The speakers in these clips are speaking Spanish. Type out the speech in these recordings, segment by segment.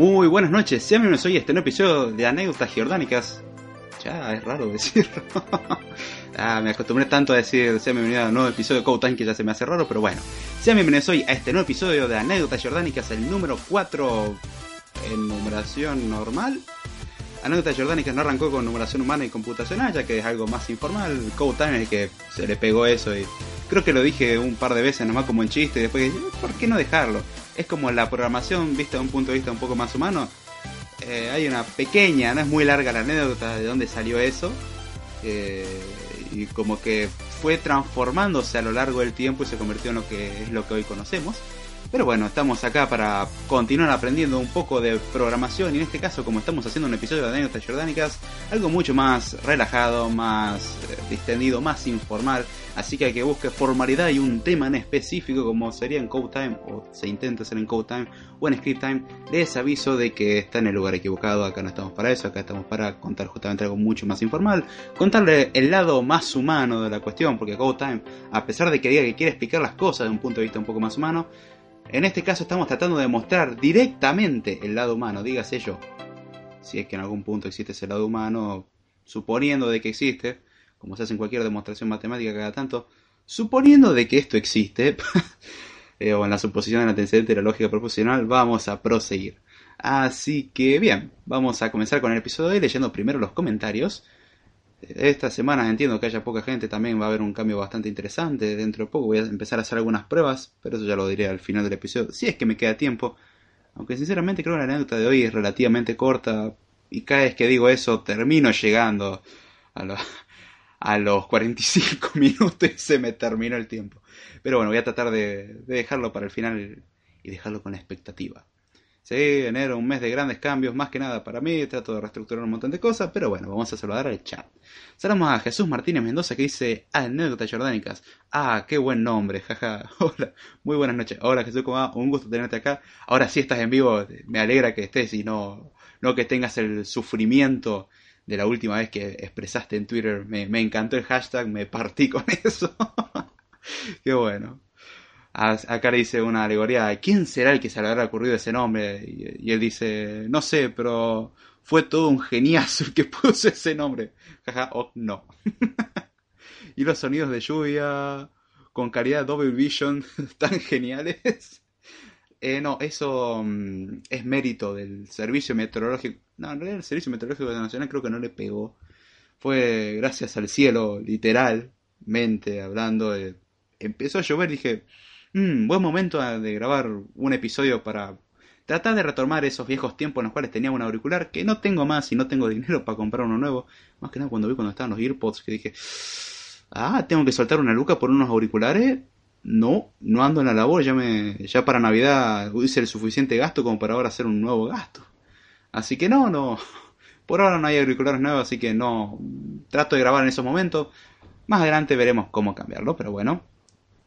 Muy buenas noches, sean bienvenidos hoy a este nuevo episodio de Anécdotas Geordánicas. Ya, es raro decirlo. ah, me acostumbré tanto a decir sean bienvenidos a un nuevo episodio de Code que ya se me hace raro, pero bueno. Sean bienvenidos hoy a este nuevo episodio de Anécdotas Geordánicas, el número 4 en numeración normal. Anécdotas Jordánicas no arrancó con numeración humana y computacional, ya que es algo más informal. Code Time es el que se le pegó eso y creo que lo dije un par de veces nomás como en chiste y después ¿por qué no dejarlo? Es como la programación vista de un punto de vista un poco más humano. Eh, hay una pequeña, no es muy larga la anécdota de dónde salió eso. eh, y como que fue transformándose a lo largo del tiempo y se convirtió en lo que es lo que hoy conocemos. Pero bueno, estamos acá para continuar aprendiendo un poco de programación y en este caso como estamos haciendo un episodio de anécdotas jordánicas, algo mucho más relajado, más eh, distendido, más informal, así que hay que busque formalidad y un tema en específico como sería en Code Time o se intenta hacer en Code Time o en Script Time, les aviso de que está en el lugar equivocado, acá no estamos para eso, acá estamos para contar justamente algo mucho más informal, contarle el lado más humano de la cuestión, porque Code Time, a pesar de que diga que quiere explicar las cosas de un punto de vista un poco más humano, en este caso estamos tratando de mostrar directamente el lado humano, dígase yo. Si es que en algún punto existe ese lado humano, suponiendo de que existe, como se hace en cualquier demostración matemática cada tanto, suponiendo de que esto existe, eh, o en la suposición del antecedente de la lógica proporcional, vamos a proseguir. Así que bien, vamos a comenzar con el episodio de leyendo primero los comentarios. Esta semana entiendo que haya poca gente, también va a haber un cambio bastante interesante. Dentro de poco voy a empezar a hacer algunas pruebas, pero eso ya lo diré al final del episodio, si es que me queda tiempo. Aunque sinceramente creo que la anécdota de hoy es relativamente corta y cada vez que digo eso termino llegando a, lo- a los 45 minutos y se me terminó el tiempo. Pero bueno, voy a tratar de, de dejarlo para el final y dejarlo con la expectativa. Sí, enero, un mes de grandes cambios, más que nada para mí, trato de reestructurar un montón de cosas, pero bueno, vamos a saludar al chat. Saludamos a Jesús Martínez Mendoza que dice anécdotas jordánicas. Ah, qué buen nombre, jaja. Hola, muy buenas noches. Hola Jesús, ¿cómo va? Un gusto tenerte acá. Ahora sí estás en vivo, me alegra que estés y no, no que tengas el sufrimiento de la última vez que expresaste en Twitter. Me, me encantó el hashtag, me partí con eso. qué bueno acá le dice una alegoría, ¿quién será el que se le habrá ocurrido ese nombre? Y, él dice, no sé, pero fue todo un geniazo el que puso ese nombre. Jaja, oh, no. y los sonidos de lluvia con calidad Double Vision tan geniales. Eh, no, eso mm, es mérito del servicio meteorológico. No, en realidad el servicio meteorológico nacional creo que no le pegó. Fue gracias al cielo, literalmente hablando. empezó a llover, dije, Mm, buen momento de grabar un episodio para tratar de retomar esos viejos tiempos en los cuales tenía un auricular que no tengo más y no tengo dinero para comprar uno nuevo. Más que nada cuando vi cuando estaban los AirPods que dije, ah, tengo que soltar una luca por unos auriculares. No, no ando en la labor, ya me ya para Navidad hice el suficiente gasto como para ahora hacer un nuevo gasto. Así que no, no. Por ahora no hay auriculares nuevos, así que no trato de grabar en esos momentos. Más adelante veremos cómo cambiarlo, pero bueno.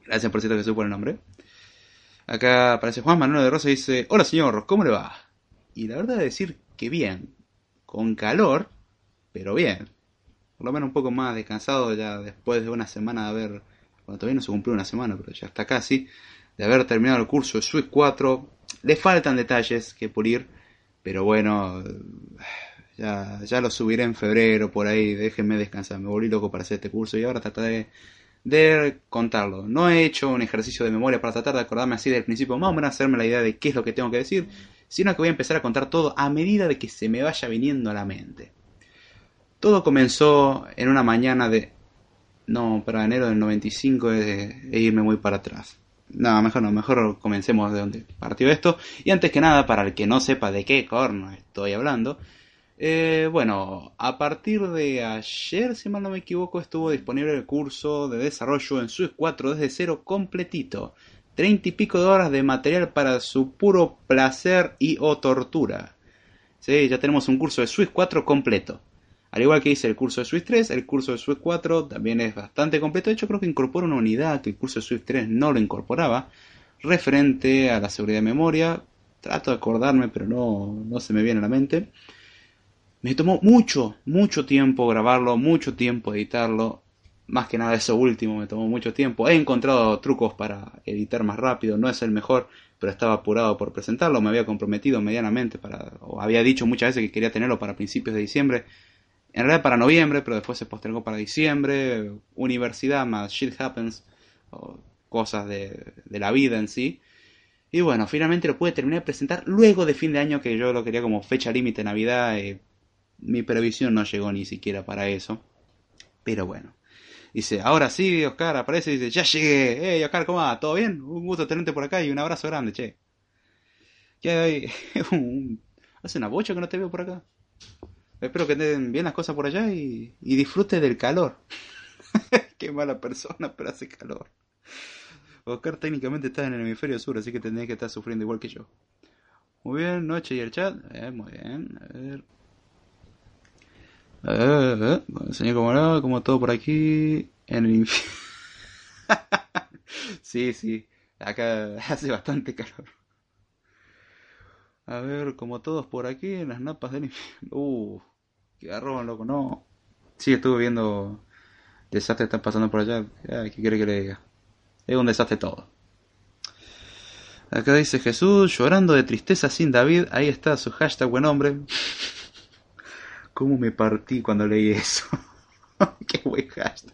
Gracias por cierto Jesús por el nombre. Acá aparece Juan Manuel de Rosa y dice, hola señor, ¿cómo le va? Y la verdad es decir que bien, con calor, pero bien. Por lo menos un poco más descansado ya después de una semana de haber, bueno todavía no se cumplió una semana, pero ya está casi, de haber terminado el curso de Swift 4. Le faltan detalles que pulir, pero bueno, ya, ya lo subiré en febrero por ahí, déjenme descansar, me volví loco para hacer este curso y ahora trataré de contarlo. No he hecho un ejercicio de memoria para tratar de acordarme así del principio, más o menos hacerme la idea de qué es lo que tengo que decir, sino que voy a empezar a contar todo a medida de que se me vaya viniendo a la mente. Todo comenzó en una mañana de... No, para enero del 95 es de irme muy para atrás. No, mejor no, mejor comencemos de donde partió esto. Y antes que nada, para el que no sepa de qué corno estoy hablando, eh, bueno, a partir de ayer, si mal no me equivoco, estuvo disponible el curso de desarrollo en Swift 4 desde cero completito. Treinta y pico de horas de material para su puro placer y o tortura. Sí, ya tenemos un curso de Swift 4 completo. Al igual que hice el curso de Swift 3, el curso de Swift 4 también es bastante completo. De hecho, creo que incorpora una unidad que el curso de Swift 3 no lo incorporaba. Referente a la seguridad de memoria. Trato de acordarme, pero no, no se me viene a la mente. Me tomó mucho, mucho tiempo grabarlo, mucho tiempo editarlo. Más que nada eso último me tomó mucho tiempo. He encontrado trucos para editar más rápido, no es el mejor, pero estaba apurado por presentarlo. Me había comprometido medianamente para, o había dicho muchas veces que quería tenerlo para principios de diciembre. En realidad para noviembre, pero después se postergó para diciembre. Universidad más shit happens, o cosas de, de la vida en sí. Y bueno, finalmente lo pude terminar de presentar luego de fin de año, que yo lo quería como fecha límite Navidad. Eh, mi previsión no llegó ni siquiera para eso. Pero bueno. Dice, ahora sí, Oscar aparece y dice, ya llegué. Hey, Oscar, ¿cómo va? ¿Todo bien? Un gusto tenerte por acá y un abrazo grande, che. ¿Qué hay? Hace una bocha que no te veo por acá. Espero que den bien las cosas por allá y, y disfrute del calor. Qué mala persona, pero hace calor. Oscar técnicamente está en el hemisferio sur, así que tendría que estar sufriendo igual que yo. Muy bien, noche y el chat. Eh, muy bien. A ver. Eh, eh, señor como como todo por aquí en el infierno. sí, sí, acá hace bastante calor. A ver, como todos por aquí en las napas del infierno. Uh, que arroban, loco, no. Sí, estuve viendo desastres están pasando por allá. ¿Qué quiere que le diga? Es un desastre todo. Acá dice Jesús, llorando de tristeza sin David. Ahí está su hashtag buen hombre. ¿Cómo me partí cuando leí eso? Qué buen hashtag.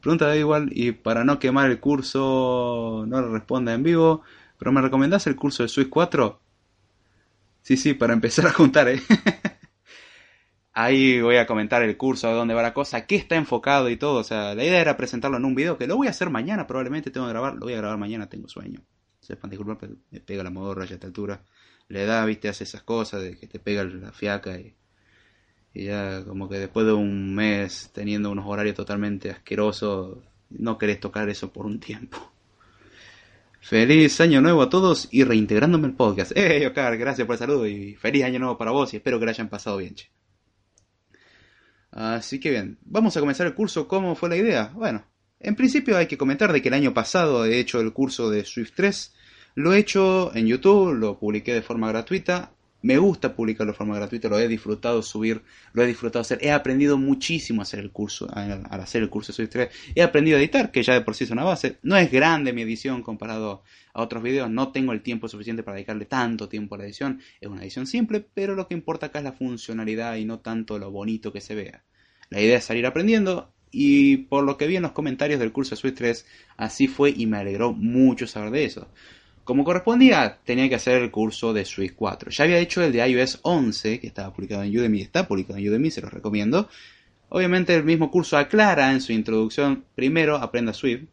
Pregunta igual, y para no quemar el curso, no le responda en vivo, pero ¿me recomendás el curso de Swiss 4? Sí, sí, para empezar a juntar, ¿eh? Ahí voy a comentar el curso, a dónde va la cosa, qué está enfocado y todo. O sea, la idea era presentarlo en un video, que lo voy a hacer mañana, probablemente tengo que grabar, lo voy a grabar mañana, tengo sueño. Sepan disculpar, pero me pega la modorra ya a esta altura. Le da, viste, hace esas cosas de que te pega la fiaca y y ya como que después de un mes teniendo unos horarios totalmente asquerosos, no querés tocar eso por un tiempo. Feliz año nuevo a todos y reintegrándome el podcast. ¡Eh, Oscar! Gracias por el saludo y feliz año nuevo para vos y espero que lo hayan pasado bien. Así que bien, vamos a comenzar el curso. ¿Cómo fue la idea? Bueno, en principio hay que comentar de que el año pasado he hecho el curso de Swift 3. Lo he hecho en YouTube, lo publiqué de forma gratuita me gusta publicarlo de forma gratuita, lo he disfrutado subir, lo he disfrutado hacer. He aprendido muchísimo a hacer el curso, al, hacer el curso de Swift 3. He aprendido a editar, que ya de por sí es una base. No es grande mi edición comparado a otros videos. No tengo el tiempo suficiente para dedicarle tanto tiempo a la edición. Es una edición simple, pero lo que importa acá es la funcionalidad y no tanto lo bonito que se vea. La idea es salir aprendiendo y por lo que vi en los comentarios del curso de Swift 3, así fue y me alegró mucho saber de eso. Como correspondía, tenía que hacer el curso de Swift 4. Ya había hecho el de iOS 11, que estaba publicado en Udemy, está publicado en Udemy, se los recomiendo. Obviamente el mismo curso aclara en su introducción, primero aprenda Swift,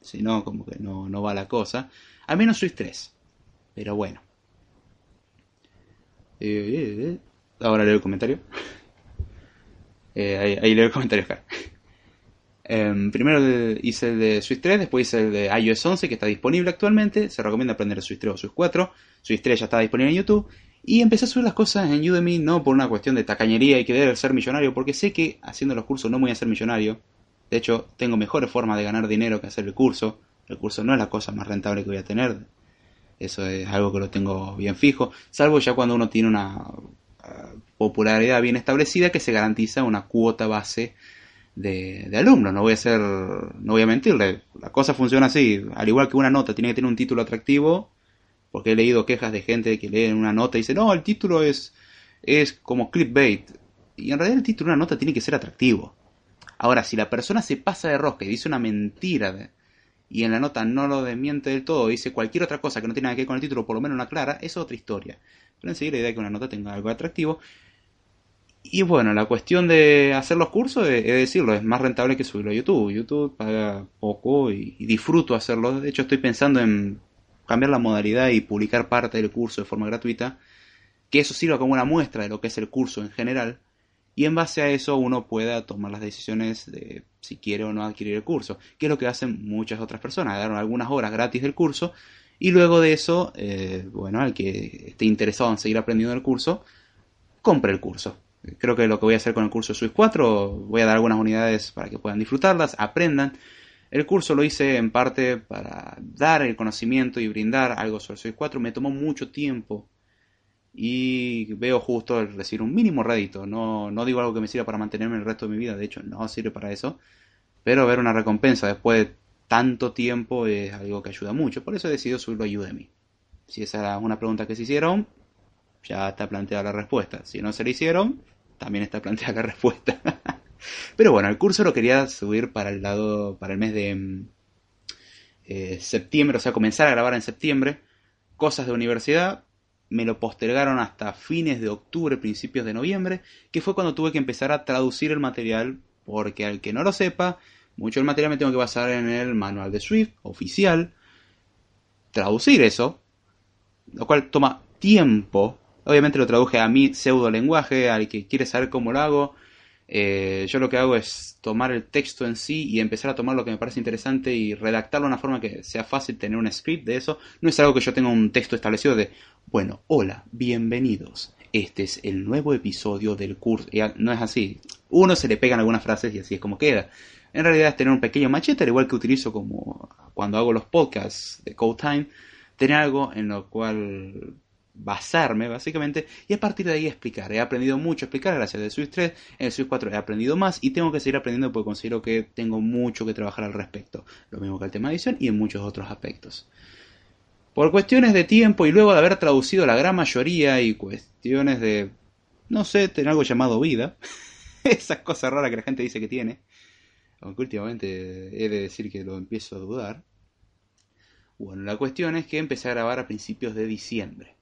si no, como que no, no va la cosa. Al menos Swift 3. Pero bueno. Eh, eh, eh. Ahora leo el comentario. ahí, ahí leo el comentario, Oscar. Em, primero hice el de Swift 3, después hice el de iOS 11 que está disponible actualmente. Se recomienda aprender Swift 3 o Swift 4. Swift 3 ya está disponible en YouTube. Y empecé a subir las cosas en Udemy no por una cuestión de tacañería y querer ser millonario, porque sé que haciendo los cursos no voy a ser millonario. De hecho, tengo mejores formas de ganar dinero que hacer el curso. El curso no es la cosa más rentable que voy a tener. Eso es algo que lo tengo bien fijo. Salvo ya cuando uno tiene una uh, popularidad bien establecida que se garantiza una cuota base de, de alumnos. No voy a ser, no voy a mentirle. La cosa funciona así. Al igual que una nota tiene que tener un título atractivo, porque he leído quejas de gente que lee una nota y dice, no, el título es, es como clickbait. Y en realidad el título de una nota tiene que ser atractivo. Ahora, si la persona se pasa de rosca y dice una mentira y en la nota no lo desmiente del todo, dice cualquier otra cosa que no tiene nada que ver con el título, por lo menos una clara, es otra historia. Pero enseguida la idea de que una nota tenga algo atractivo. Y bueno, la cuestión de hacer los cursos, es, decirlo, es más rentable que subirlo a YouTube. YouTube paga poco y, disfruto hacerlo. De hecho, estoy pensando en cambiar la modalidad y publicar parte del curso de forma gratuita. Que eso sirva como una muestra de lo que es el curso en general. Y en base a eso uno pueda tomar las decisiones de si quiere o no adquirir el curso. Que es lo que hacen muchas otras personas. Dar algunas horas gratis del curso. Y luego de eso, eh, bueno, al que esté interesado en seguir aprendiendo el curso, compre el curso creo que lo que voy a hacer con el curso Swift 4, voy a dar algunas unidades para que puedan disfrutarlas, aprendan. El curso lo hice en parte para dar el conocimiento y brindar algo sobre Swift 4. Me tomó mucho tiempo y veo justo el recibir un mínimo rédito. No, no digo algo que me sirva para mantenerme el resto de mi vida, de hecho no sirve para eso. Pero ver una recompensa después de tanto tiempo es algo que ayuda mucho. Por eso he decidido subirlo a Udemy. Si esa es una pregunta que se hicieron, ya está planteada la respuesta. Si no se le hicieron, también está planteada la respuesta. Pero bueno, el curso lo quería subir para el lado, para el mes de mm, eh, septiembre, o sea, comenzar a grabar en septiembre. Cosas de universidad, me lo postergaron hasta fines de octubre, principios de noviembre, que fue cuando tuve que empezar a traducir el material, porque al que no lo sepa, mucho del material me tengo que basar en el manual de Swift oficial, traducir eso, lo cual toma tiempo Obviamente lo traduje a mi pseudo lenguaje, al que quiere saber cómo lo hago. Eh, yo lo que hago es tomar el texto en sí y empezar a tomar lo que me parece interesante y redactarlo de una forma que sea fácil tener un script de eso. No es algo que yo tenga un texto establecido de, bueno, hola, bienvenidos. Este es el nuevo episodio del curso. no es así. Uno se le pegan algunas frases y así es como queda. En realidad es tener un pequeño machete, al igual que utilizo como cuando hago los podcasts de Code Time, tener algo en lo cual basarme básicamente y a partir de ahí explicar. He aprendido mucho a explicar gracias al Swift 3, en el Swift 4 he aprendido más y tengo que seguir aprendiendo porque considero que tengo mucho que trabajar al respecto. Lo mismo que el tema de edición y en muchos otros aspectos. Por cuestiones de tiempo y luego de haber traducido la gran mayoría y cuestiones de, no sé, tener algo llamado vida, esas cosas raras que la gente dice que tiene, aunque últimamente he de decir que lo empiezo a dudar. Bueno, la cuestión es que empecé a grabar a principios de diciembre.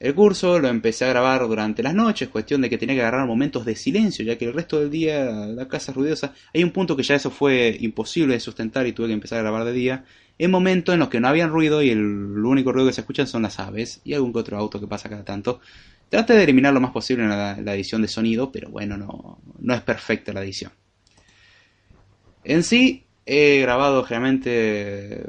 El curso lo empecé a grabar durante las noches, cuestión de que tenía que agarrar momentos de silencio, ya que el resto del día la casa es ruidosa. Hay un punto que ya eso fue imposible de sustentar y tuve que empezar a grabar de día, en momentos en los que no había ruido y el único ruido que se escuchan son las aves y algún otro auto que pasa cada tanto. Traté de eliminar lo más posible en la, la edición de sonido, pero bueno, no, no es perfecta la edición. En sí, he grabado generalmente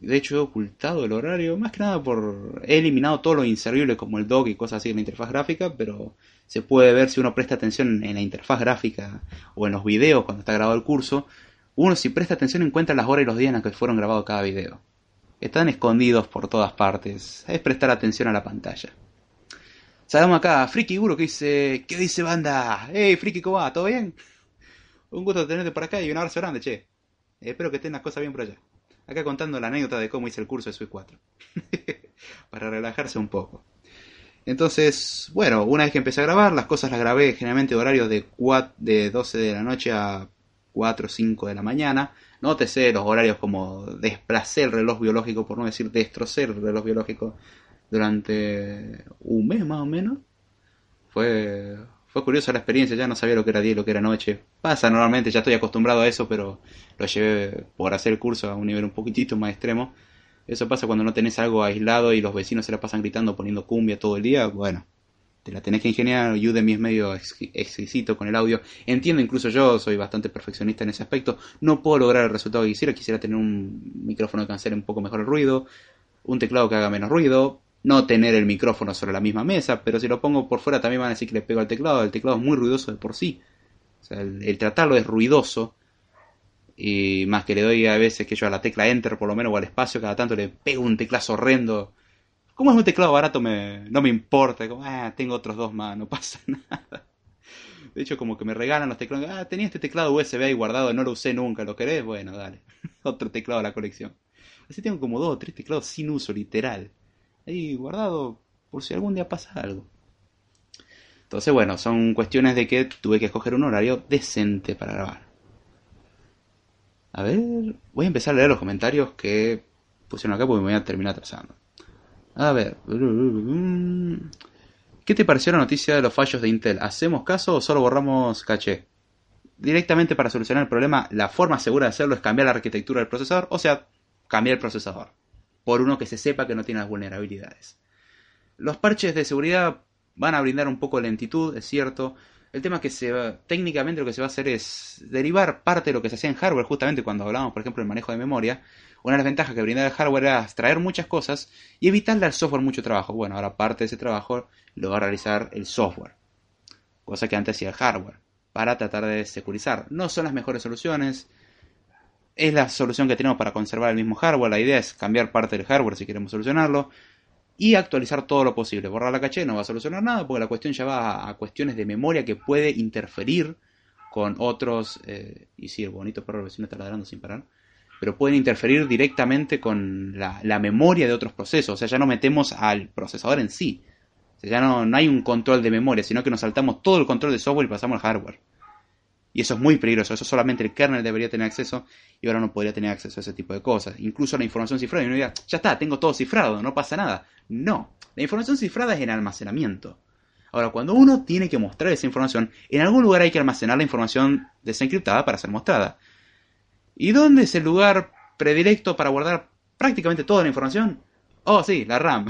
De hecho, he ocultado el horario, más que nada por... He eliminado todo lo inservible como el dock y cosas así en la interfaz gráfica, pero se puede ver si uno presta atención en la interfaz gráfica o en los videos cuando está grabado el curso. Uno si presta atención encuentra las horas y los días en los que fueron grabados cada video. Están escondidos por todas partes. Es prestar atención a la pantalla. Saludamos acá Friki Guro que dice... ¿Qué dice banda? Hey Friki, ¿cómo va? ¿Todo bien? Un gusto tenerte por acá y un abrazo grande, che. Espero que estén las cosas bien por allá. Acá contando la anécdota de cómo hice el curso de Switch 4. Para relajarse un poco. Entonces, bueno, una vez que empecé a grabar, las cosas las grabé generalmente horarios de, de 12 de la noche a 4 o 5 de la mañana. Nótese los horarios como desplacé el reloj biológico, por no decir destrocé el reloj biológico durante un mes más o menos. Fue, fue curiosa la experiencia, ya no sabía lo que era día y lo que era noche. Pasa normalmente, ya estoy acostumbrado a eso, pero lo llevé por hacer el curso a un nivel un poquitito más extremo. Eso pasa cuando no tenés algo aislado y los vecinos se la pasan gritando, poniendo cumbia todo el día. Bueno, te la tenés que ingeniar. Udemy es medio exquisito con el audio. Entiendo, incluso yo soy bastante perfeccionista en ese aspecto. No puedo lograr el resultado que quisiera. Quisiera tener un micrófono que cancele un poco mejor el ruido, un teclado que haga menos ruido, no tener el micrófono sobre la misma mesa, pero si lo pongo por fuera también van a decir que le pego al teclado. El teclado es muy ruidoso de por sí. O sea, el, tratarlo es ruidoso. Y más que le doy a veces que yo a la tecla Enter por lo menos o al espacio, cada tanto le pego un teclazo horrendo. Como es un teclado barato, me, no me importa. Como, ah, tengo otros dos más, no pasa nada. De hecho, como que me regalan los teclados. Ah, tenía este teclado USB ahí guardado, no lo usé nunca, ¿lo querés? Bueno, dale. Otro teclado a la colección. Así tengo como dos o tres teclados sin uso, literal ahí guardado por si algún día pasa algo. Entonces, bueno, son cuestiones de que tuve que escoger un horario decente para grabar. A ver, voy a empezar a leer los comentarios que pusieron acá porque me voy a terminar atrasando. A ver. ¿Qué te pareció la noticia de los fallos de Intel? ¿Hacemos caso o solo borramos caché? Directamente para solucionar el problema, la forma segura de hacerlo es cambiar la arquitectura del procesador, o sea, cambiar el procesador por uno que se sepa que no tiene las vulnerabilidades. Los parches de seguridad van a brindar un poco de lentitud, es cierto. El tema es que se va, técnicamente lo que se va a hacer es derivar parte de lo que se hacía en hardware, justamente cuando hablábamos, por ejemplo, del manejo de memoria. Una de las ventajas que brindaba el hardware era extraer muchas cosas y evitarle al software mucho trabajo. Bueno, ahora parte de ese trabajo lo va a realizar el software, cosa que antes hacía el hardware, para tratar de securizar. No son las mejores soluciones, es la solución que tenemos para conservar el mismo hardware. La idea es cambiar parte del hardware si queremos solucionarlo y actualizar todo lo posible. Borrar la caché no va a solucionar nada porque la cuestión ya va a, cuestiones de memoria que puede interferir con otros. Eh, y sí, el bonito perro vecino está ladrando sin parar. Pero pueden interferir directamente con la, memoria de otros procesos. O sea, ya no metemos al procesador en sí. O sea, ya no, no hay un control de memoria, sino que nos saltamos todo el control de software y pasamos al hardware. Y eso es muy peligroso, eso solamente el kernel debería tener acceso y ahora no podría tener acceso a ese tipo de cosas. Incluso la información cifrada, y uno diría, ya está, tengo todo cifrado, no pasa nada. No, la información cifrada es en almacenamiento. Ahora, cuando uno tiene que mostrar esa información, en algún lugar hay que almacenar la información desencriptada para ser mostrada. ¿Y dónde es el lugar predilecto para guardar prácticamente toda la información? Oh, sí, la RAM.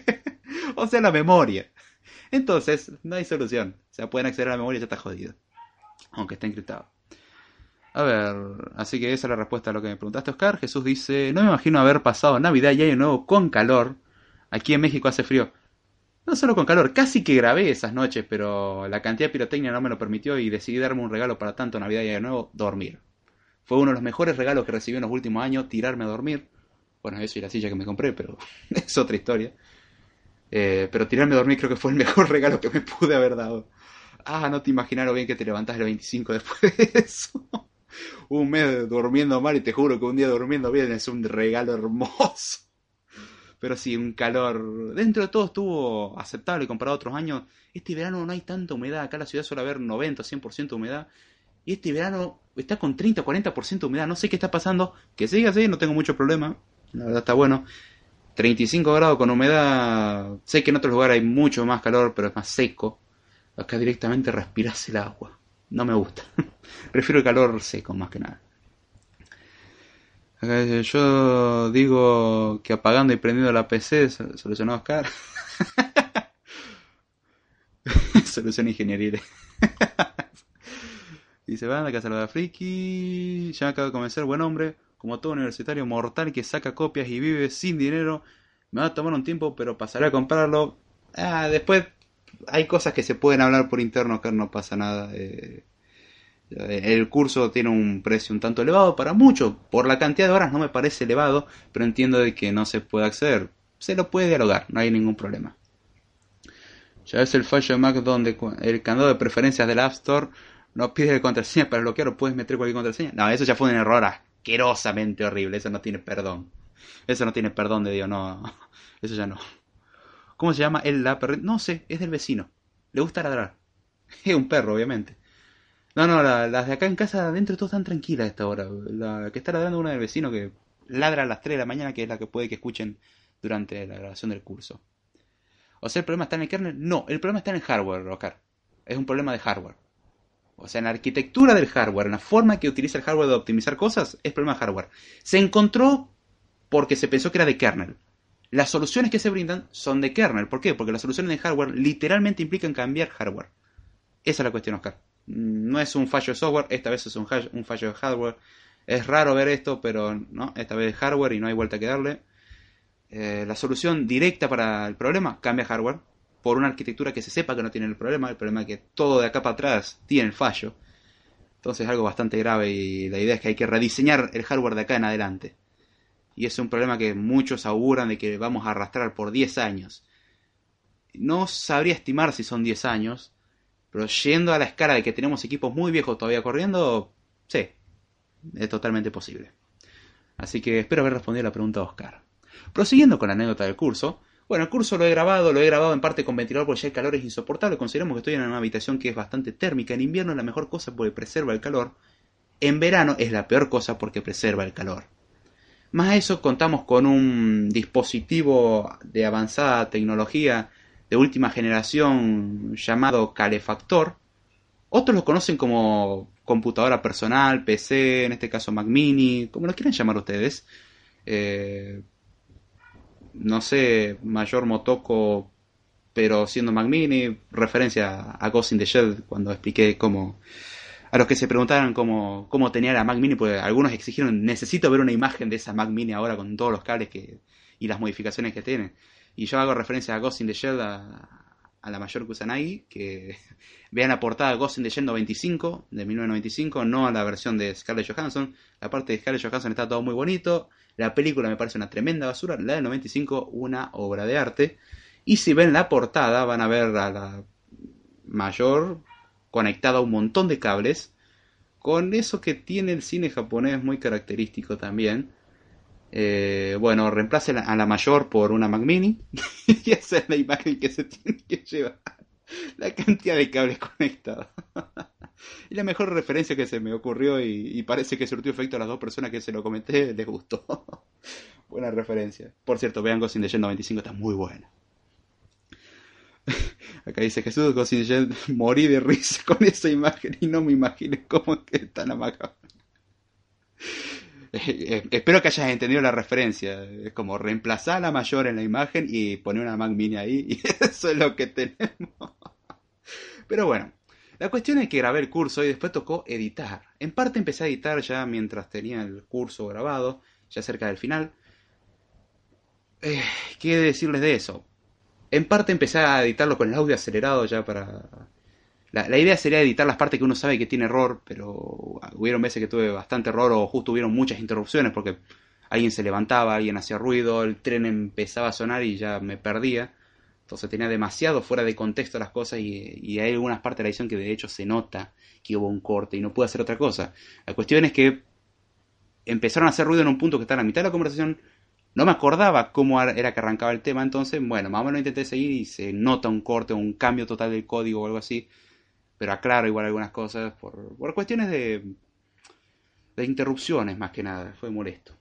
o sea, la memoria. Entonces, no hay solución. O sea, pueden acceder a la memoria y ya está jodido aunque está encriptado. A ver, así que esa es la respuesta a lo que me preguntaste, Oscar. Jesús dice, no me imagino haber pasado Navidad y Año Nuevo con calor. Aquí en México hace frío. No solo con calor, casi que grabé esas noches, pero la cantidad de pirotecnia no me lo permitió y decidí darme un regalo para tanto Navidad y Año Nuevo, dormir. Fue uno de los mejores regalos que recibí en los últimos años, tirarme a dormir. Bueno, eso y la silla que me compré, pero es otra historia. Eh, pero tirarme a dormir creo que fue el mejor regalo que me pude haber dado. Ah, no te imaginaron bien que te levantás el 25 después de eso. un mes durmiendo mal y te juro que un día durmiendo bien es un regalo hermoso. Pero sí, un calor. Dentro de todo estuvo aceptable comparado a otros años. Este verano no hay tanta humedad. Acá en la ciudad suele haber 90 o 100% de humedad. Y este verano está con 30 o 40% de humedad. No sé qué está pasando. Que siga así, no tengo mucho problema. La verdad está bueno. 35 grados con humedad. Sé que en otros lugares hay mucho más calor, pero es más seco. Acá directamente respiras el agua. No me gusta. Prefiero el calor seco más que nada. yo digo que apagando y prendiendo la PC solucionó Oscar. Solución ingeniería. Dice, van a casa de friki. Ya acabo de convencer, buen hombre. como todo universitario mortal que saca copias y vive sin dinero, me va a tomar un tiempo, pero pasaré a comprarlo. Ah, después hay cosas que se pueden hablar por interno, que no pasa nada. Eh, el curso tiene un precio un tanto elevado para muchos. Por la cantidad de horas no me parece elevado, pero entiendo de que no se puede acceder. Se lo puede dialogar, no hay ningún problema. Ya es el fallo de Mac donde el candado de preferencias del App Store no pide contraseña para bloquear o puedes meter cualquier contraseña. No, eso ya fue un error asquerosamente horrible. Eso no tiene perdón. Eso no tiene perdón de Dios, no. Eso ya no. ¿Cómo se llama? El la No sé, es del vecino. Le gusta ladrar. Es un perro, obviamente. No, no, las de acá en casa adentro todas están tranquilas a esta hora. La que está ladrando una del vecino que ladra a las 3 de la mañana, que es la que puede que escuchen durante la grabación del curso. O sea, ¿el problema está en el kernel? No, el problema está en el hardware, Oscar. Es un problema de hardware. O sea, en la arquitectura del hardware, en la forma que utiliza el hardware de optimizar cosas, es problema de hardware. Se encontró porque se pensó que era de kernel. Las soluciones que se brindan son de kernel. ¿Por qué? Porque las soluciones de hardware literalmente implican cambiar hardware. Esa es la cuestión, Oscar. No es un fallo de software, esta vez es un, fallo de hardware. Es raro ver esto, pero no, esta vez es hardware y no hay vuelta que darle. Eh, la solución directa para el problema cambia hardware por una arquitectura que se sepa que no tiene el problema, el problema es que todo de acá para atrás tiene el fallo. Entonces es algo bastante grave y la idea es que hay que rediseñar el hardware de acá en adelante. Y es un problema que muchos auguran de que vamos a arrastrar por 10 años. No sabría estimar si son 10 años, pero yendo a la escala de que tenemos equipos muy viejos todavía corriendo, sí, es totalmente posible. Así que espero haber respondido la pregunta de Oscar. Prosiguiendo con la anécdota del curso, bueno, el curso lo he grabado, lo he grabado en parte con ventilador porque ya el calor es insoportable. Consideramos que estoy en una habitación que es bastante térmica. En invierno es la mejor cosa porque preserva el calor. En verano es la peor cosa porque preserva el calor. Más a eso contamos con un dispositivo de avanzada tecnología de última generación llamado calefactor. Otros lo conocen como computadora personal, PC, en este caso Mac Mini, como lo quieran llamar ustedes. Eh, no sé, mayor Motoko, pero siendo Mac Mini, referencia a Ghost in the Shell cuando expliqué cómo... A los que se preguntaron cómo, cómo tenía la Mac Mini, pues algunos exigieron, necesito ver una imagen de esa Mac Mini ahora con todos los cables que, y las modificaciones que tiene. Y yo hago referencia a Ghost in the Shell, a, la mayor Kusanagi, que vean la portada Ghost in the Shell 95, de 1995, no a la versión de Scarlett Johansson. La parte de Scarlett Johansson está todo muy bonito. La película me parece una tremenda basura. La del 95, una obra de arte. Y si ven la portada, van a ver a la mayor conectada a un montón de cables. Con eso que tiene el cine japonés muy característico también eh, bueno, reemplace a la mayor por una Mac Mini y esa es la imagen que se tiene que llevar. La cantidad de cables conectados. y la mejor referencia que se me ocurrió y, parece que surtió efecto a las dos personas que se lo comenté, les gustó. Buena referencia. Por cierto, vean Ghost in the Shell 95, está muy buena. Acá dice Jesús, morí de risa con esa imagen y no me imaginé cómo que tan amacable. Eh, espero que hayas entendido la referencia. Es como reemplazar a la mayor en la imagen y poner una Mac Mini ahí. Y eso es lo que tenemos. Pero bueno, la cuestión es que grabé el curso y después tocó editar. En parte empecé a editar ya mientras tenía el curso grabado, ya cerca del final. Eh, ¿Qué decirles de eso? En parte empecé a editarlo con el audio acelerado ya para la, idea sería editar las partes que uno sabe que tiene error, pero hubieron veces que tuve bastante error o justo hubieron muchas interrupciones porque alguien se levantaba, alguien hacía ruido, el tren empezaba a sonar y ya me perdía. Entonces tenía demasiado fuera de contexto las cosas y, hay algunas partes de la edición que de hecho se nota que hubo un corte y no pude hacer otra cosa. La cuestión es que empezaron a hacer ruido en un punto que está en la mitad de la conversación. No me acordaba cómo era que arrancaba el tema, entonces, bueno, más o menos intenté seguir y se nota un corte o un cambio total del código o algo así pero aclaro igual algunas cosas por, por cuestiones de, de interrupciones más que nada, fue molesto.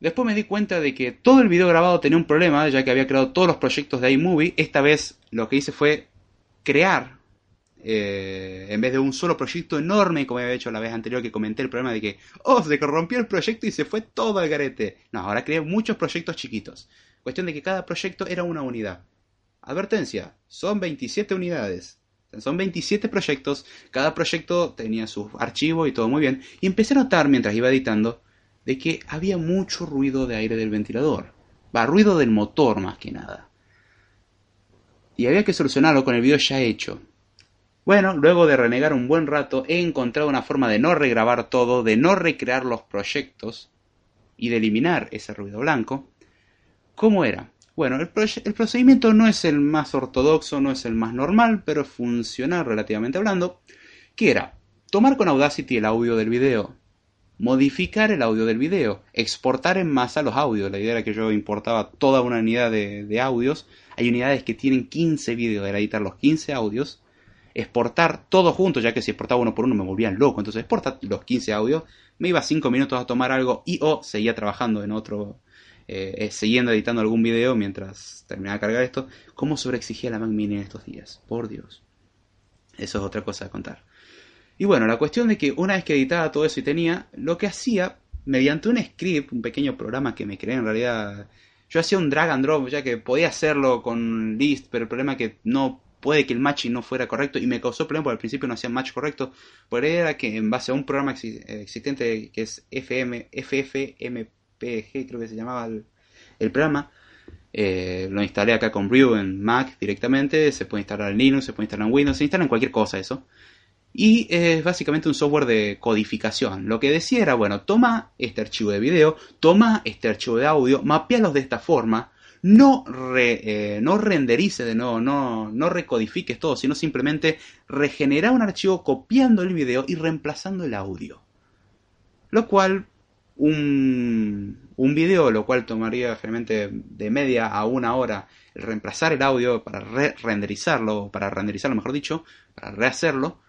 Después me di cuenta de que todo el video grabado tenía un problema, ya que había creado todos los proyectos de iMovie. Esta vez lo que hice fue crear, eh, en vez de un solo proyecto enorme, como había hecho la vez anterior que comenté el problema de que, oh, se corrompió el proyecto y se fue todo al garete. No, ahora creé muchos proyectos chiquitos. Cuestión de que cada proyecto era una unidad. Advertencia, son 27 unidades. Son 27 proyectos, cada proyecto tenía su archivo y todo muy bien. Y empecé a notar mientras iba editando de que había mucho ruido de aire del ventilador. Va, ruido del motor más que nada. Y había que solucionarlo con el video ya hecho. Bueno, luego de renegar un buen rato, he encontrado una forma de no regrabar todo, de no recrear los proyectos y de eliminar ese ruido blanco. ¿Cómo era? Bueno, el, procedimiento no es el más ortodoxo, no es el más normal, pero funciona relativamente hablando. ¿Qué era? Tomar con Audacity el audio del video, modificar el audio del video, exportar en masa los audios. La idea era que yo importaba toda una unidad de, de audios. Hay unidades que tienen 15 videos, era editar los 15 audios exportar todo junto, ya que si exportaba uno por uno me volvían loco. Entonces exporta los 15 audios, me iba 5 minutos a tomar algo y o seguía trabajando en otro, eh, eh, siguiendo editando algún video mientras terminaba de cargar esto. ¿Cómo sobreexigía la Mac Mini en estos días? Por Dios. Eso es otra cosa de contar. Y bueno, la cuestión de que una vez que editaba todo eso y tenía, lo que hacía, mediante un script, un pequeño programa que me creé en realidad, yo hacía un drag and drop, ya que podía hacerlo con list, pero el problema es que no puede que el matching no fuera correcto y me causó problema porque al principio no hacía match correcto, por era que en base a un programa existente que es FM, FFmpg, creo que se llamaba el, programa, eh, lo instalé acá con Brew en Mac directamente, se puede instalar en Linux, se puede instalar en Windows, se instala en cualquier cosa eso. Y es básicamente un software de codificación. Lo que decía era, bueno, toma este archivo de video, toma este archivo de audio, mapealos de esta forma, no, eh, no renderice de nuevo, no, no recodifiques todo, sino simplemente regenera un archivo copiando el video y reemplazando el audio. Lo cual, un, un video, lo cual tomaría generalmente de media a una hora el reemplazar el audio para re renderizarlo, para renderizarlo mejor dicho, para rehacerlo,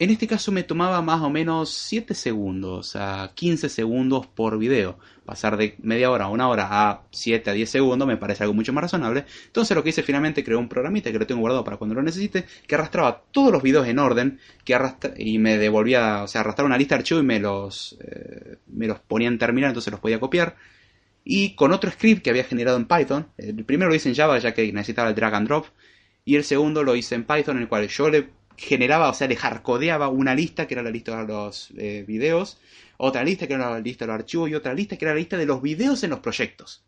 en este caso me tomaba más o menos 7 segundos a 15 segundos por video. Pasar de media hora a una hora a 7 a 10 segundos me parece algo mucho más razonable. Entonces lo que hice finalmente creé un programita que lo tengo guardado para cuando lo necesite, que arrastraba todos los videos en orden que arrastra y me devolvía, o sea, arrastraba una lista de archivos y me los, eh, me los ponía en terminal, entonces los podía copiar. Y con otro script que había generado en Python, el primero lo hice en Java ya que necesitaba el drag and drop, y el segundo lo hice en Python en el cual yo le generaba, o sea, le hardcodeaba una lista que era la lista de los eh, videos, otra lista que era la lista de los archivos y otra lista que era la lista de los videos en los proyectos.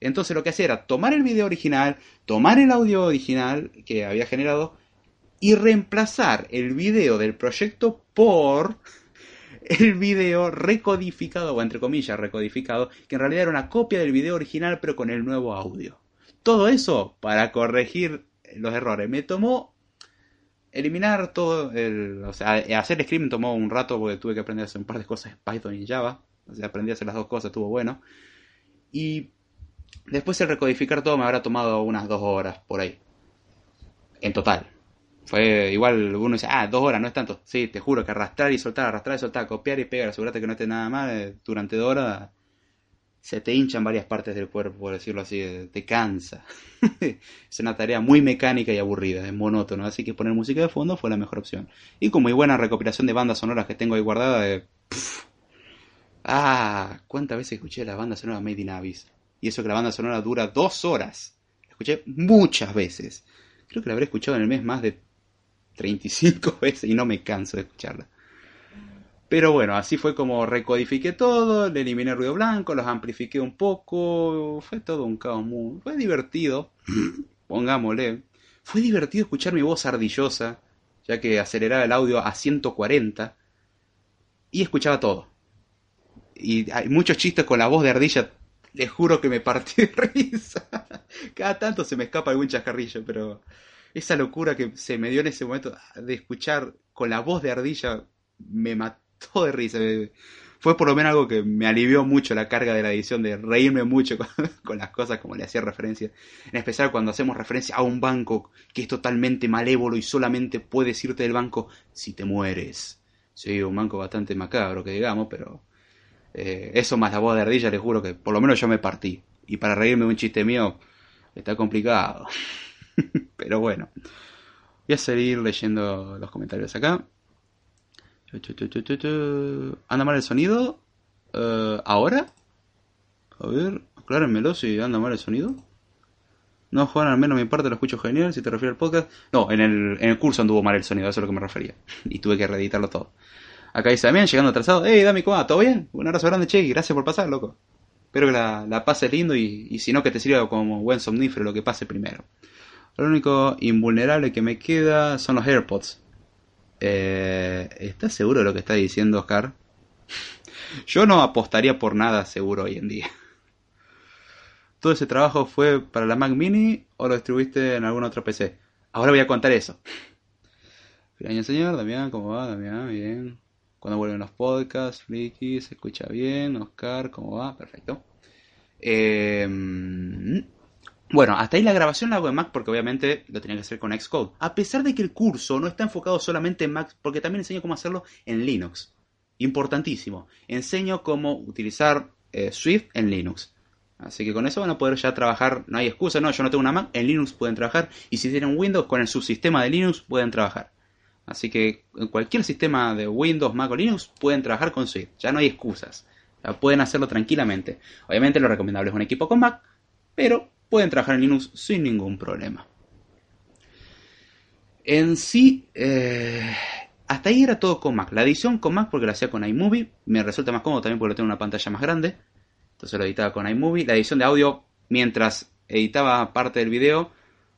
Entonces lo que hacía era tomar el video original, tomar el audio original que había generado y reemplazar el video del proyecto por el video recodificado, o entre comillas recodificado, que en realidad era una copia del video original pero con el nuevo audio. Todo eso para corregir los errores. Me tomó eliminar todo el. O sea, hacer script tomó un rato porque tuve que aprender a hacer un par de cosas en Python y Java. O sea, aprendí a hacer las dos cosas, estuvo bueno. Y después el recodificar todo me habrá tomado unas dos horas por ahí. En total. Fue igual, uno dice, ah, dos horas, no es tanto. Sí, te juro que arrastrar y soltar, arrastrar y soltar, copiar y pegar, asegurarte que no esté nada mal eh, durante dos horas se te hinchan varias partes del cuerpo, por decirlo así, te cansa. es una tarea muy mecánica y aburrida, es monótono, así que poner música de fondo fue la mejor opción. Y con muy buena recopilación de bandas sonoras que tengo ahí guardadas, eh, ah, cuántas veces escuché la banda sonora Made in Abyss. Y eso que la banda sonora dura dos horas. La escuché muchas veces. Creo que la habré escuchado en el mes más de 35 veces y no me canso de escucharla. Pero bueno, así fue como recodifiqué todo, le eliminé el ruido blanco, los amplifiqué un poco, fue todo un caos muy... Fue divertido, pongámosle. Fue divertido escuchar mi voz ardillosa, ya que aceleraba el audio a 140 y escuchaba todo. Y hay muchos chistes con la voz de ardilla, les juro que me partí de risa. Cada tanto se me escapa algún chascarrillo, pero esa locura que se me dio en ese momento de escuchar con la voz de ardilla me mató todo de risa. Fue por lo menos algo que me alivió mucho la carga de la edición, de reírme mucho con, las cosas como le hacía referencia. En especial cuando hacemos referencia a un banco que es totalmente malévolo y solamente puedes irte del banco si te mueres. Sí, un banco bastante macabro que digamos, pero eh, eso más la voz de ardilla, les juro que por lo menos yo me partí. Y para reírme un chiste mío está complicado. pero bueno, voy a seguir leyendo los comentarios acá. ¿Anda mal el sonido? Uh, ¿Ahora? A ver, aclárenmelo si anda mal el sonido. No, Juan, al menos mi parte lo escucho genial. Si te refieres al podcast. No, en el, en el curso anduvo mal el sonido, eso es lo que me refería. Y tuve que reeditarlo todo. Acá dice también, llegando atrasado. Hey, Dami, ¿cómo? ¿Todo bien? Un abrazo grande, che, y gracias por pasar, loco. Espero que la, la pases lindo y, y si no, que te sirva como buen somnífero lo que pase primero. Lo único invulnerable que me queda son los AirPods. Eh, ¿Estás seguro de lo que está diciendo Oscar? Yo no apostaría por nada seguro hoy en día. ¿Todo ese trabajo fue para la Mac Mini o lo distribuiste en alguna otra PC? Ahora voy a contar eso. Año, señor. Damián, ¿cómo va? Damián, bien. Cuando vuelven los podcasts, Flicky, se escucha bien. Oscar, ¿cómo va? Perfecto. Eh, bueno, hasta ahí la grabación la hago en Mac porque obviamente lo tenía que hacer con Xcode. A pesar de que el curso no está enfocado solamente en Mac, porque también enseño cómo hacerlo en Linux. Importantísimo. Enseño cómo utilizar eh, Swift en Linux. Así que con eso van a poder ya trabajar. No hay excusa, no, yo no tengo una Mac. En Linux pueden trabajar. Y si tienen Windows, con el subsistema de Linux pueden trabajar. Así que en cualquier sistema de Windows, Mac o Linux pueden trabajar con Swift. Ya no hay excusas. Pueden hacerlo tranquilamente. Obviamente lo recomendable es un equipo con Mac, pero pueden trabajar en Linux sin ningún problema. En sí, eh, hasta ahí era todo con Mac. La edición con Mac porque la hacía con iMovie. Me resulta más cómodo también porque lo tengo una pantalla más grande. Entonces lo editaba con iMovie. La edición de audio, mientras editaba parte del video,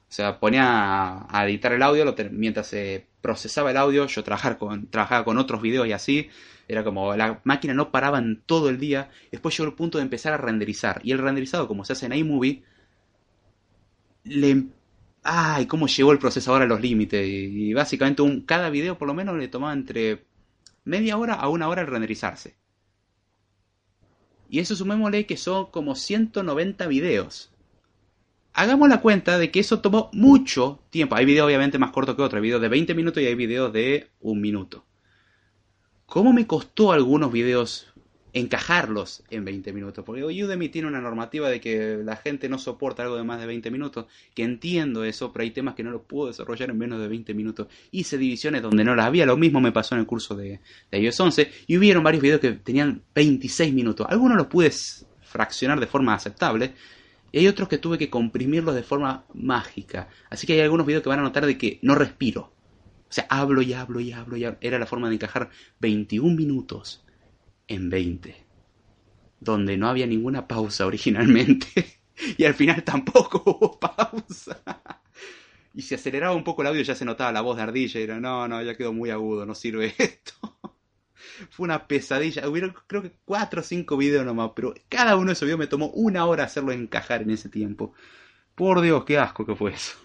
o sea, ponía a, editar el audio mientras se procesaba el audio. Yo trabajaba con, trabajaba con otros videos y así. Era como la máquina no paraba en todo el día. Después llegó el punto de empezar a renderizar. Y el renderizado, como se hace en iMovie, le... ¡Ay! ¿Cómo llegó el procesador a los límites? Y, básicamente un, cada video por lo menos le tomaba entre media hora a una hora el renderizarse. Y eso sumémosle que son como 190 videos. Hagamos la cuenta de que eso tomó mucho tiempo. Hay videos obviamente más cortos que otros. Hay videos de 20 minutos y hay videos de un minuto. ¿Cómo me costó algunos videos encajarlos en 20 minutos. Porque Udemy tiene una normativa de que la gente no soporta algo de más de 20 minutos, que entiendo eso, pero hay temas que no los puedo desarrollar en menos de 20 minutos. Hice divisiones donde no las había, lo mismo me pasó en el curso de, de iOS 11, y hubieron varios videos que tenían 26 minutos. Algunos los pude fraccionar de forma aceptable, y hay otros que tuve que comprimirlos de forma mágica. Así que hay algunos videos que van a notar de que no respiro. O sea, hablo y hablo y hablo y hablo. Era la forma de encajar 21 minutos en 20, donde no había ninguna pausa originalmente y al final tampoco hubo pausa. Y si aceleraba un poco el audio ya se notaba la voz de Ardilla y era, no, no, ya quedó muy agudo, no sirve esto. Fue una pesadilla. Hubieron creo que 4 o 5 videos nomás, pero cada uno de esos videos me tomó una hora hacerlo encajar en ese tiempo. Por Dios, qué asco que fue eso.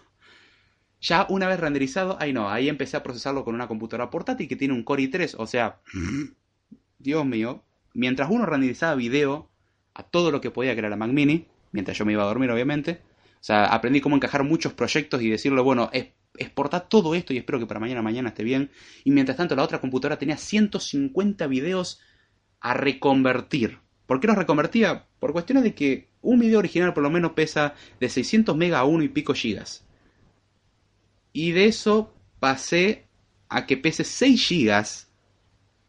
Ya una vez renderizado, ahí no, ahí empecé a procesarlo con una computadora portátil que tiene un Core i3, o sea, Dios mío, mientras uno renderizaba video a todo lo que podía crear la Mac Mini, mientras yo me iba a dormir obviamente, o sea, aprendí cómo encajar muchos proyectos y decirle, bueno, exportar todo esto y espero que para mañana mañana esté bien. Y mientras tanto la otra computadora tenía 150 videos a reconvertir. ¿Por qué los reconvertía? Por cuestiones de que un video original por lo menos pesa de 600 megas a uno y pico gigas. Y de eso pasé a que pese 6 gigas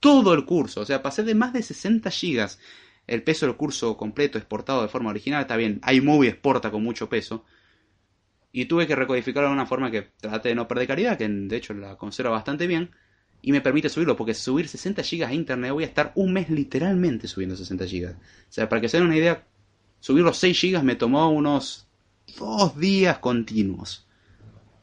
todo el curso. O sea, pasé de más de 60 gigas el peso del curso completo exportado de forma original. Está bien, iMovie exporta con mucho peso. Y tuve que recodificarlo de una forma que trate de no perder calidad, que de hecho la conserva bastante bien. Y me permite subirlo, porque subir 60 gigas a internet voy a estar un mes literalmente subiendo 60 gigas. O sea, para que se den una idea, subir los 6 gigas me tomó unos 2 días continuos.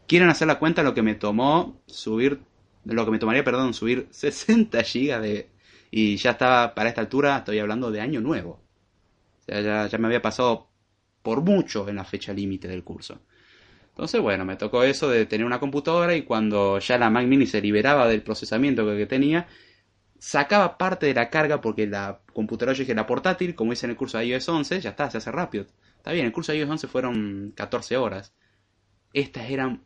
Quieren hacer la cuenta lo que me tomó subir lo que me tomaría, perdón, subir 60 gigas de... Y ya estaba, para esta altura, estoy hablando de año nuevo. O sea, ya, ya me había pasado por mucho en la fecha límite del curso. Entonces, bueno, me tocó eso de tener una computadora y cuando ya la Mac Mini se liberaba del procesamiento que tenía, sacaba parte de la carga porque la computadora, yo dije, la portátil, como hice en el curso de iOS 11, ya está, se hace rápido. Está bien, el curso de iOS 11 fueron 14 horas. Estas eran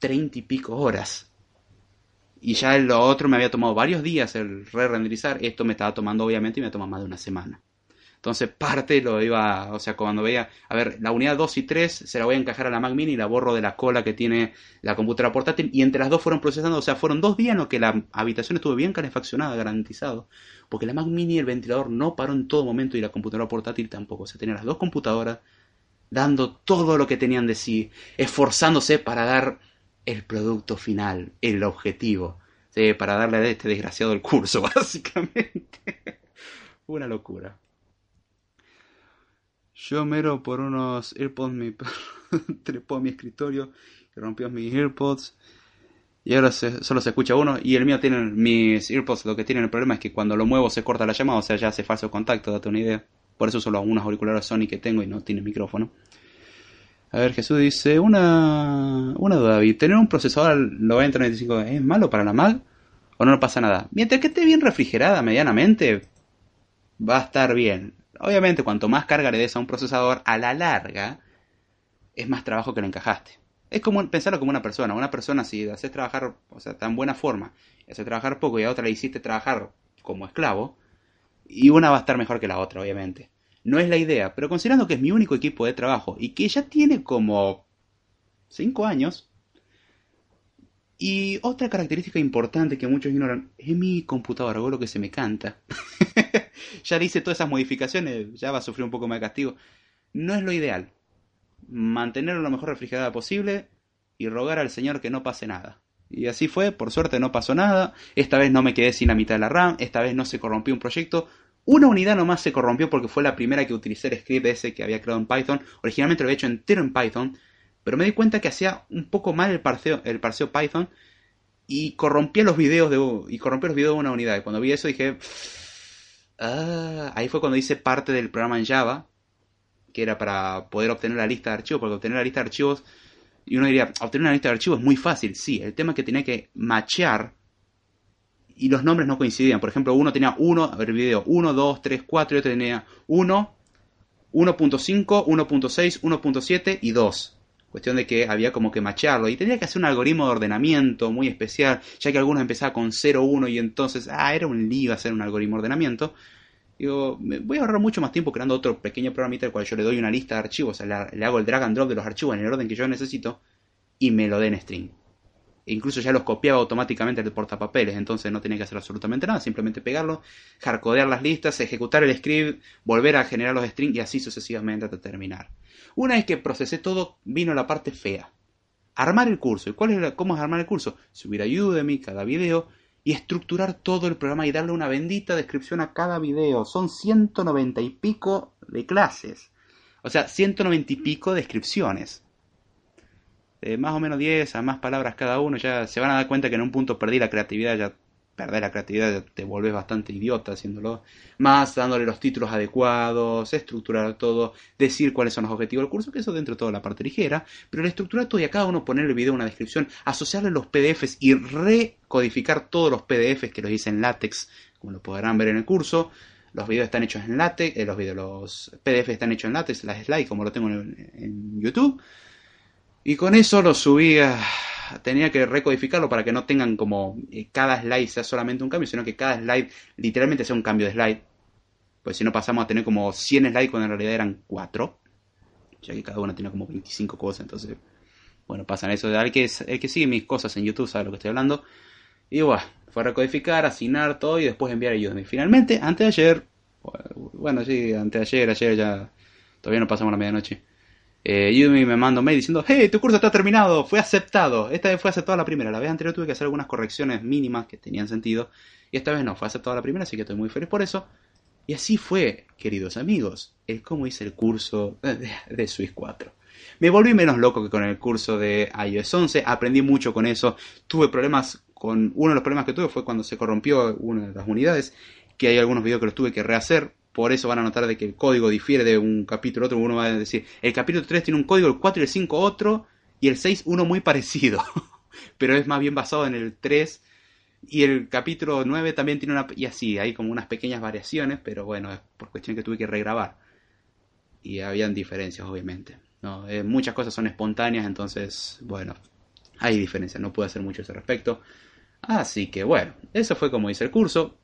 30 y pico horas. Y ya lo otro me había tomado varios días el re-renderizar. Esto me estaba tomando, obviamente, y me toma más de una semana. Entonces, parte lo iba, o sea, cuando veía, a ver, la unidad 2 y 3 se la voy a encajar a la Mac Mini y la borro de la cola que tiene la computadora portátil. Y entre las dos fueron procesando, o sea, fueron dos días en los que la habitación estuvo bien calefaccionada, garantizado. Porque la Mac Mini, el ventilador no paró en todo momento y la computadora portátil tampoco. O sea, tenía las dos computadoras dando todo lo que tenían de sí, esforzándose para dar el producto final, el objetivo, para darle a este desgraciado el curso, básicamente. Una locura. Yo mero por unos AirPods me trepó a mi escritorio y rompió mis AirPods. Y ahora solo se escucha uno. Y el mío tiene mis AirPods. Lo que tienen el problema es que cuando lo muevo se corta la llamada. O sea, ya hace falso contacto, date una idea. Por eso solo unos auriculares Sony que tengo y no tiene micrófono. A ver, Jesús dice, una, una duda, David. ¿Tener un procesador al 9095 es malo para la Mac o no pasa nada? Mientras que esté bien refrigerada medianamente, va a estar bien. Obviamente, cuanto más carga le des a un procesador, a la larga, es más trabajo que lo encajaste. Es como pensarlo como una persona. Una persona, si haces trabajar, o sea, tan buena forma, y haces trabajar poco y a otra le hiciste trabajar como esclavo, y una va a estar mejor que la otra, obviamente. No es la idea, pero considerando que es mi único equipo de trabajo y que ya tiene como 5 años, y otra característica importante que muchos ignoran es mi computadora, hago lo que se me canta. ya le hice todas esas modificaciones, ya va a sufrir un poco más de castigo. No es lo ideal. Mantenerlo lo mejor refrigerada posible y rogar al Señor que no pase nada. Y así fue, por suerte no pasó nada. Esta vez no me quedé sin la mitad de la RAM, esta vez no se corrompió un proyecto. Una unidad nomás se corrompió porque fue la primera que utilicé el script ese que había creado en Python. Originalmente lo había hecho entero en Python, pero me di cuenta que hacía un poco mal el parseo, el parseo Python y corrompía los videos de y corrompía los videos de una unidad. Y cuando vi eso dije, ah, ahí fue cuando hice parte del programa en Java, que era para poder obtener la lista de archivos, porque obtener la lista de archivos, y uno diría, obtener una lista de archivos es muy fácil, sí, el tema es que tenía que machear y los nombres no coincidían. Por ejemplo, uno tenía uno, a ver el video, 1, 2, 3, 4, y otro tenía 1, 1.5, 1.6, 1.7 y 2. Cuestión de que había como que macharlo. Y tenía que hacer un algoritmo de ordenamiento muy especial, ya que algunos empezaban con 0, 1 y entonces, ah, era un lío hacer un algoritmo de ordenamiento. Digo, me voy a ahorrar mucho más tiempo creando otro pequeño programita al cual yo le doy una lista de archivos, o sea, le, hago el drag and drop de los archivos en el orden que yo necesito y me lo den string. Incluso ya los copiaba automáticamente del portapapeles, entonces no tenía que hacer absolutamente nada, simplemente pegarlo, hardcodear las listas, ejecutar el script, volver a generar los strings y así sucesivamente hasta terminar. Una vez que procesé todo, vino la parte fea. Armar el curso. ¿Y cuál es cómo es armar el curso? Subir a Udemy cada video y estructurar todo el programa y darle una bendita descripción a cada video. Son 190 y pico de clases. O sea, 190 y pico descripciones. De más o menos 10 a más palabras cada uno. Ya se van a dar cuenta que en un punto perdí la creatividad. Ya perder la creatividad, te vuelves bastante idiota haciéndolo. Más dándole los títulos adecuados, estructurar todo, decir cuáles son los objetivos del curso, que eso dentro de toda la parte ligera. Pero la estructurar todo y a cada uno poner el video una descripción, asociarle los PDFs y recodificar todos los PDFs que los hice en látex, como lo podrán ver en el curso. Los videos están hechos en látex, eh, los, videos, los PDF están hechos en látex, las slides como lo tengo en, en YouTube. Y con eso lo subí a tenía que recodificarlo para que no tengan como eh, cada slide sea solamente un cambio, sino que cada slide literalmente sea un cambio de slide. Pues si no pasamos a tener como 100 slides cuando en realidad eran 4. Ya que cada una tiene como 25 cosas, entonces... Bueno, pasan eso. El que, el que sigue mis cosas en YouTube sabe lo que estoy hablando. Y bueno, fue a recodificar, asignar todo y después enviar a Udemy. Finalmente, antes de ayer, bueno, sí, antes de ayer, ayer ya, todavía no pasamos la medianoche eh, me manda un mail diciendo, hey, tu curso está terminado, fue aceptado. Esta vez fue aceptado la primera, la vez anterior tuve que hacer algunas correcciones mínimas que tenían sentido. Y esta vez no, fue aceptado la primera, así que estoy muy feliz por eso. Y así fue, queridos amigos, el cómo hice el curso de, de Swiss 4. Me volví menos loco que con el curso de iOS 11, aprendí mucho con eso. Tuve problemas con... Uno de los problemas que tuve fue cuando se corrompió una de las unidades, que hay algunos videos que los tuve que rehacer por eso van a notar de que el código difiere de un capítulo a otro. Uno va a decir, el capítulo 3 tiene un código, el 4 y el 5 otro, y el 6 uno muy parecido. Pero es más bien basado en el 3. Y el capítulo 9 también tiene una... Y así, hay como unas pequeñas variaciones, pero bueno, es por cuestión que tuve que regrabar. Y habían diferencias, obviamente. Eh, muchas cosas son espontáneas, entonces, bueno, hay diferencias, no puedo hacer mucho ese respecto. Así que bueno, eso fue como hice el curso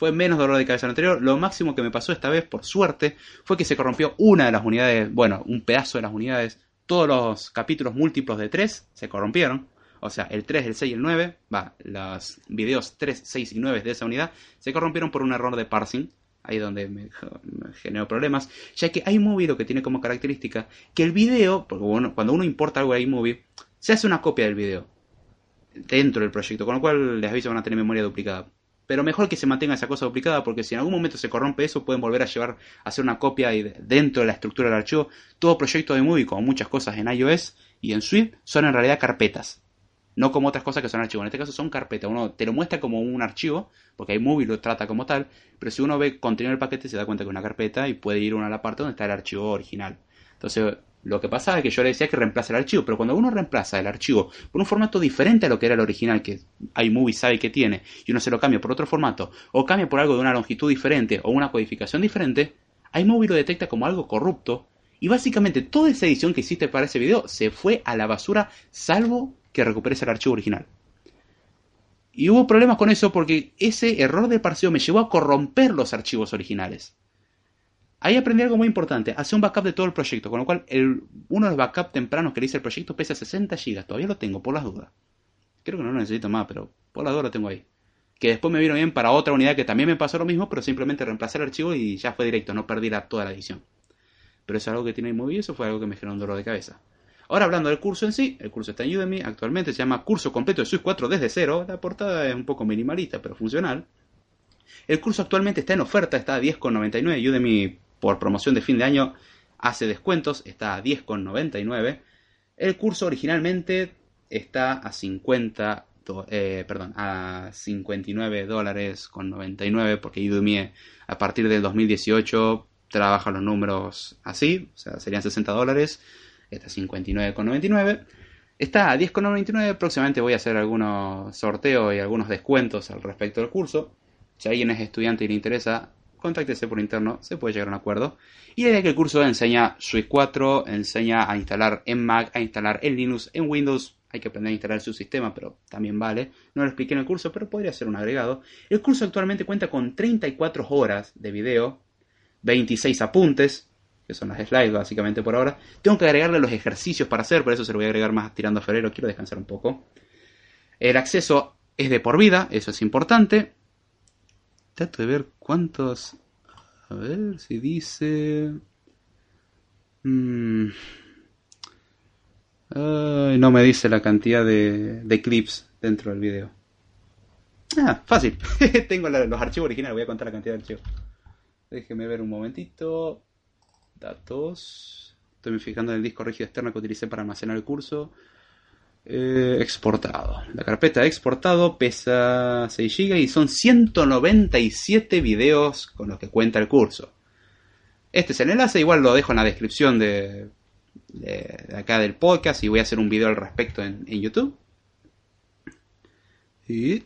fue menos dolor de cabeza anterior. Lo máximo que me pasó esta vez, por suerte, fue que se corrompió una de las unidades, bueno, un pedazo de las unidades. Todos los capítulos múltiplos de 3 se corrompieron. O sea, el 3, el 6 y el 9, va, los videos 3, 6 y 9 de esa unidad se corrompieron por un error de parsing. ahí donde me, me generó problemas, ya que iMovie lo que tiene como característica que el video, porque bueno, cuando uno importa algo a iMovie, se hace una copia del video dentro del proyecto, con lo cual les aviso van a tener memoria duplicada. Pero mejor que se mantenga esa cosa duplicada porque si en algún momento se corrompe eso pueden volver a llevar a hacer una copia dentro de la estructura del archivo. Todo proyecto de Movie, como muchas cosas en iOS y en Swift, son en realidad carpetas. No como otras cosas que son archivos. En este caso son carpetas. Uno te lo muestra como un archivo, porque iMovie lo trata como tal. Pero si uno ve contenido del paquete se da cuenta que es una carpeta y puede ir uno a la parte donde está el archivo original. Entonces lo que pasa es que yo le decía que reemplaza el archivo, pero cuando uno reemplaza el archivo por un formato diferente a lo que era el original, que iMovie sabe que tiene, y uno se lo cambia por otro formato, o cambia por algo de una longitud diferente o una codificación diferente, iMovie lo detecta como algo corrupto, y básicamente toda esa edición que hiciste para ese video se fue a la basura, salvo que recuperes el archivo original. Y hubo problemas con eso porque ese error de parseo me llevó a corromper los archivos originales. Ahí aprendí algo muy importante, hacer un backup de todo el proyecto, con lo cual uno de los backups tempranos que le hice el proyecto pesa 60 GB, todavía lo tengo, por las dudas. Creo que no lo necesito más, pero por las dudas lo tengo ahí. Que después me vino bien para otra unidad que también me pasó lo mismo, pero simplemente reemplacé el archivo y ya fue directo, no perdí la, toda la edición. Pero eso es algo que tiene muy bien, eso fue algo que me generó un dolor de cabeza. Ahora hablando del curso en sí, el curso está en Udemy, actualmente se llama Curso Completo de Swift 4 desde cero, la portada es un poco minimalista pero funcional. El curso actualmente está en oferta, está a 10,99, Udemy por promoción de fin de año hace descuentos, está a 10,99. El curso originalmente está a 50, eh, perdón, a 59 dólares con 99 porque Udemy a partir del 2018 trabaja los números así, o sea, serían 60 dólares, está a 59,99. Está a 10,99, próximamente voy a hacer algunos sorteos y algunos descuentos al respecto del curso. Si alguien es estudiante y le interesa, contáctese por interno, se puede llegar a un acuerdo. Y idea que el curso enseña Swift 4, enseña a instalar en Mac, a instalar en Linux, en Windows. Hay que aprender a instalar su sistema, pero también vale. No lo expliqué en el curso, pero podría ser un agregado. El curso actualmente cuenta con 34 horas de video, 26 apuntes, que son las slides básicamente por ahora. Tengo que agregarle los ejercicios para hacer, por eso se lo voy a agregar más tirando a febrero, quiero descansar un poco. El acceso es de por vida, eso es importante. Trato de ver cuántos... A ver si dice... Mm. no me dice la cantidad de, de, clips dentro del video. Ah, fácil. Tengo los archivos originales, voy a contar la cantidad de archivos. Déjeme ver un momentito. Datos. Estoy fijando en el disco rígido externo que utilicé para almacenar el curso. Eh, exportado. La carpeta exportado pesa 6 GB y son 197 videos con los que cuenta el curso. Este es el enlace, igual lo dejo en la descripción de, acá del podcast y voy a hacer un video al respecto en, YouTube. Y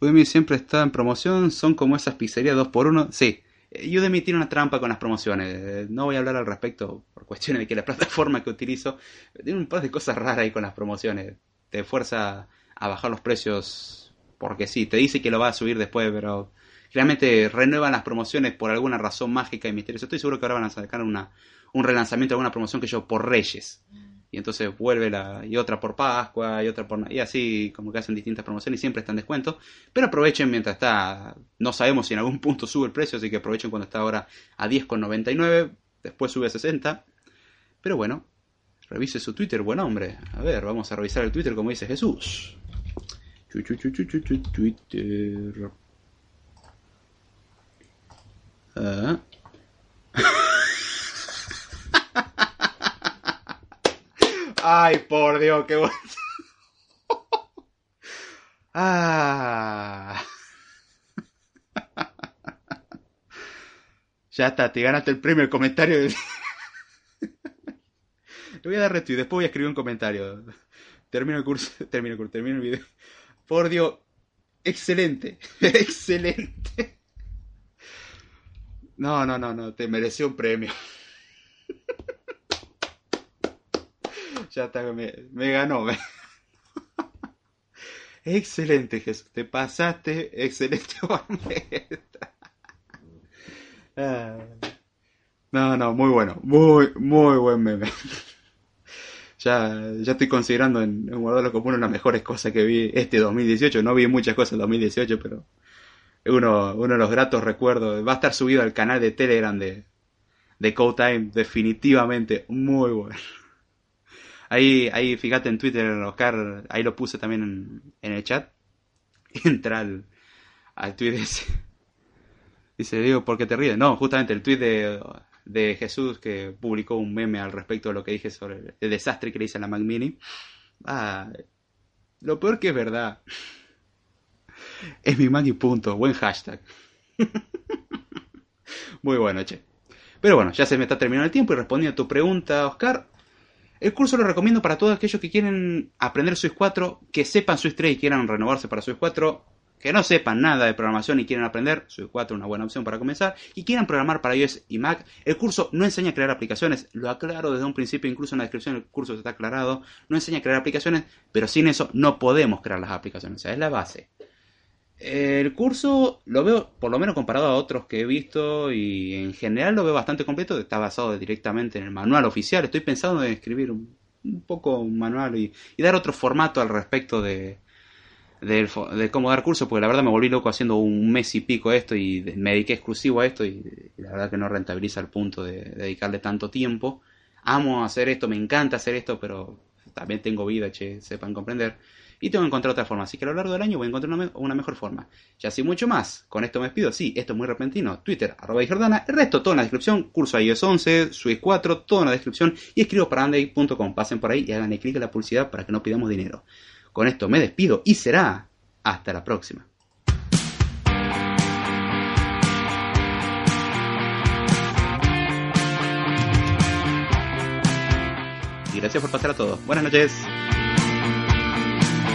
Udemy siempre está en promoción, son como esas pizzerías 2x1. Sí, Udemy tiene una trampa con las promociones. No voy a hablar al respecto por cuestiones de que la plataforma que utilizo tiene un par de cosas raras ahí con las promociones. Te fuerza a bajar los precios porque sí, te dice que lo va a subir después, pero realmente renuevan las promociones por alguna razón mágica y misteriosa. Estoy seguro que ahora van a sacar una, un relanzamiento de alguna promoción que yo por Reyes y entonces vuelve la y otra por Pascua y otra por y así como que hacen distintas promociones y siempre están en descuento pero aprovechen mientras está no sabemos si en algún punto sube el precio así que aprovechen cuando está ahora a 10,99 después sube a 60 pero bueno revise su Twitter buen hombre. A ver vamos a revisar el Twitter como dice Jesús. Twitter. Ah. Ay, por Dios, qué bueno. ah. Ya está, te ganaste el premio, el comentario. Le voy a dar retweet, después voy a escribir un comentario. Termino el curso, termino el curso, termino el video. Por Dios, excelente, excelente. No, no, no, no, te mereció un premio. Ya está, me, ganó. excelente, Jesús. Te pasaste. Excelente, ah. No, no, muy bueno. Muy, muy buen meme. ya, ya estoy considerando en, en guardarlo como una de las mejores cosas que vi este 2018. No vi muchas cosas en 2018, pero uno, uno de los gratos recuerdos. Va a estar subido al canal de Telegram de, de Code Time, definitivamente muy bueno. Ahí, ahí fíjate en Twitter, Oscar, ahí lo puse también en, el chat. Entra al, al tweet ese. Dice, digo, ¿por qué te ríes? No, justamente el tweet de, de Jesús que publicó un meme al respecto de lo que dije sobre el, desastre que le hice a la Mac Mini. Ah, lo peor que es verdad. Es mi Mac y punto. Buen hashtag. Muy bueno, che. Pero bueno, ya se me está terminando el tiempo y respondiendo a tu pregunta, Oscar. El curso lo recomiendo para todos aquellos que quieren aprender Swift 4, que sepan Swift 3 y quieran renovarse para Swift 4, que no sepan nada de programación y quieren aprender, Swift 4 es una buena opción para comenzar, y quieran programar para iOS y Mac. El curso no enseña a crear aplicaciones, lo aclaro desde un principio, incluso en la descripción del curso está aclarado, no enseña a crear aplicaciones, pero sin eso no podemos crear las aplicaciones, o sea, es la base. El curso lo veo, por lo menos comparado a otros que he visto, y en general lo veo bastante completo. Está basado directamente en el manual oficial. Estoy pensando en escribir un, poco un manual y, dar otro formato al respecto de, de, cómo dar curso, porque la verdad me volví loco haciendo un mes y pico esto y me dediqué exclusivo a esto y, la verdad que no rentabiliza el punto de, dedicarle tanto tiempo. Amo hacer esto, me encanta hacer esto, pero también tengo vida, che, sepan comprender y tengo que encontrar otra forma. Así que a lo largo del año voy a encontrar una, mejor forma. Ya así mucho más. Con esto me despido. Sí, esto es muy repentino. Twitter, arroba Jordana. El resto todo en la descripción. Curso iOS 11, Swift 4, todo en la descripción. Y escribo para. Pasen por ahí y hagan clic en la publicidad para que no pidamos dinero. Con esto me despido y será hasta la próxima. Y gracias por pasar a todos. Buenas noches.